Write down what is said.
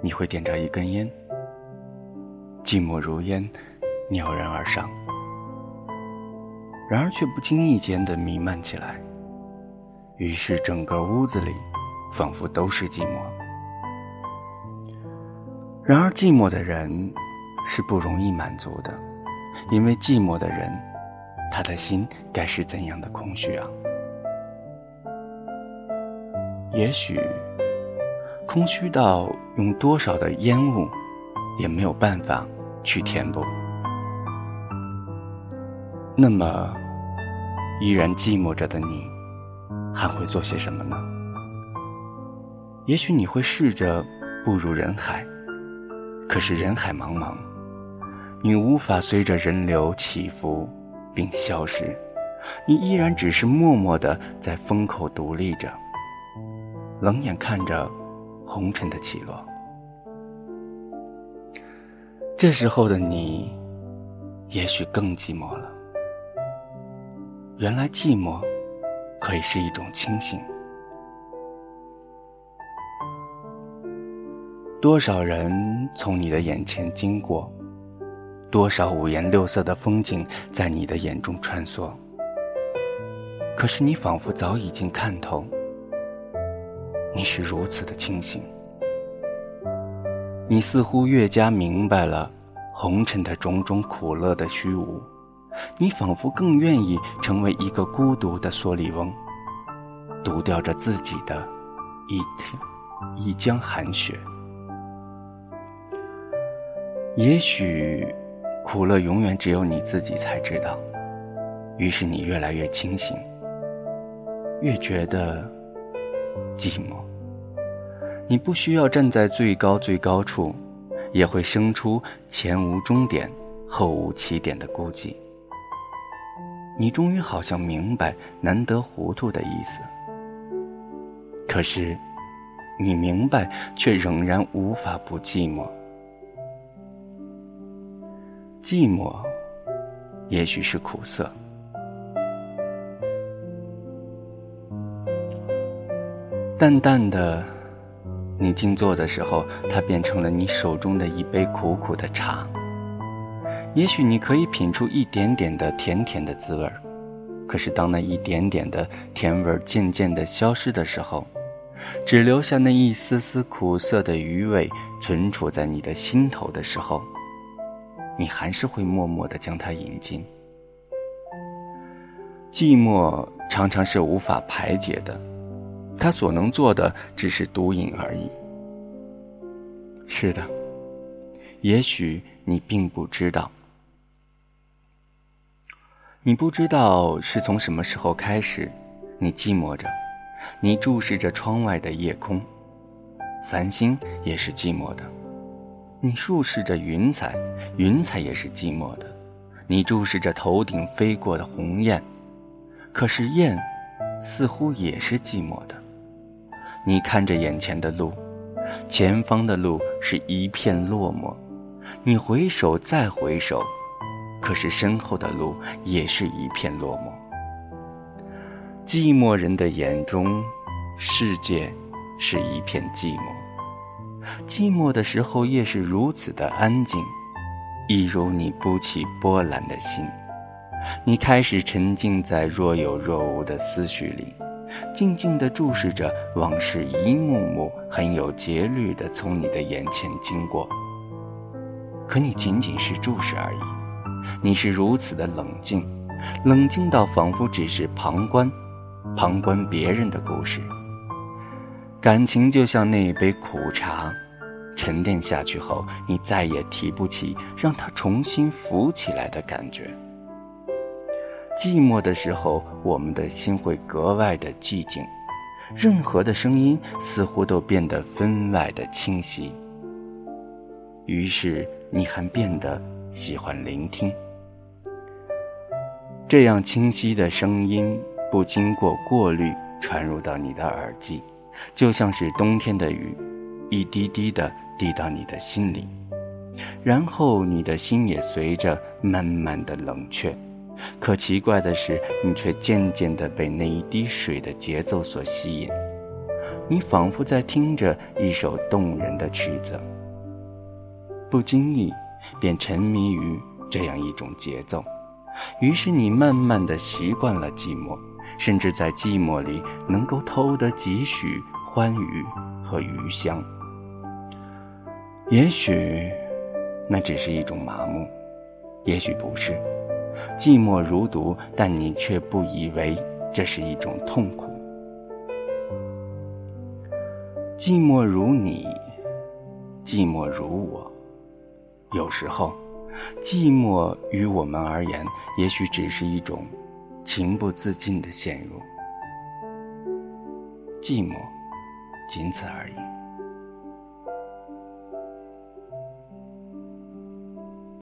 你会点着一根烟，寂寞如烟，袅然而上，然而却不经意间的弥漫起来，于是整个屋子里仿佛都是寂寞。然而，寂寞的人是不容易满足的，因为寂寞的人，他的心该是怎样的空虚啊？也许，空虚到用多少的烟雾，也没有办法去填补。那么，依然寂寞着的你，还会做些什么呢？也许你会试着步入人海。可是人海茫茫，你无法随着人流起伏并消失，你依然只是默默的在风口独立着，冷眼看着红尘的起落。这时候的你，也许更寂寞了。原来寂寞，可以是一种清醒。多少人从你的眼前经过，多少五颜六色的风景在你的眼中穿梭。可是你仿佛早已经看透，你是如此的清醒，你似乎越加明白了红尘的种种苦乐的虚无，你仿佛更愿意成为一个孤独的蓑笠翁，独钓着自己的一一江寒雪。也许，苦乐永远只有你自己才知道。于是你越来越清醒，越觉得寂寞。你不需要站在最高最高处，也会生出前无终点、后无起点的孤寂。你终于好像明白“难得糊涂”的意思。可是，你明白，却仍然无法不寂寞。寂寞，也许是苦涩。淡淡的，你静坐的时候，它变成了你手中的一杯苦苦的茶。也许你可以品出一点点的甜甜的滋味儿，可是当那一点点的甜味儿渐渐的消失的时候，只留下那一丝丝苦涩的余味存储在你的心头的时候。你还是会默默的将它饮尽。寂寞常常是无法排解的，他所能做的只是独饮而已。是的，也许你并不知道，你不知道是从什么时候开始，你寂寞着，你注视着窗外的夜空，繁星也是寂寞的。你注视着云彩，云彩也是寂寞的；你注视着头顶飞过的鸿雁，可是雁似乎也是寂寞的。你看着眼前的路，前方的路是一片落寞；你回首再回首，可是身后的路也是一片落寞。寂寞人的眼中，世界是一片寂寞。寂寞的时候，夜是如此的安静，一如你不起波澜的心。你开始沉浸在若有若无的思绪里，静静地注视着往事一幕幕很有节律地从你的眼前经过。可你仅仅是注视而已，你是如此的冷静，冷静到仿佛只是旁观，旁观别人的故事。感情就像那一杯苦茶，沉淀下去后，你再也提不起让它重新浮起来的感觉。寂寞的时候，我们的心会格外的寂静，任何的声音似乎都变得分外的清晰。于是，你还变得喜欢聆听，这样清晰的声音不经过过滤传入到你的耳际。就像是冬天的雨，一滴滴的滴到你的心里，然后你的心也随着慢慢的冷却。可奇怪的是，你却渐渐的被那一滴水的节奏所吸引。你仿佛在听着一首动人的曲子，不经意便沉迷于这样一种节奏，于是你慢慢的习惯了寂寞，甚至在寂寞里能够偷得几许欢愉和余香。也许，那只是一种麻木，也许不是。寂寞如毒，但你却不以为这是一种痛苦。寂寞如你，寂寞如我。有时候，寂寞于我们而言，也许只是一种情不自禁的陷入。寂寞，仅此而已。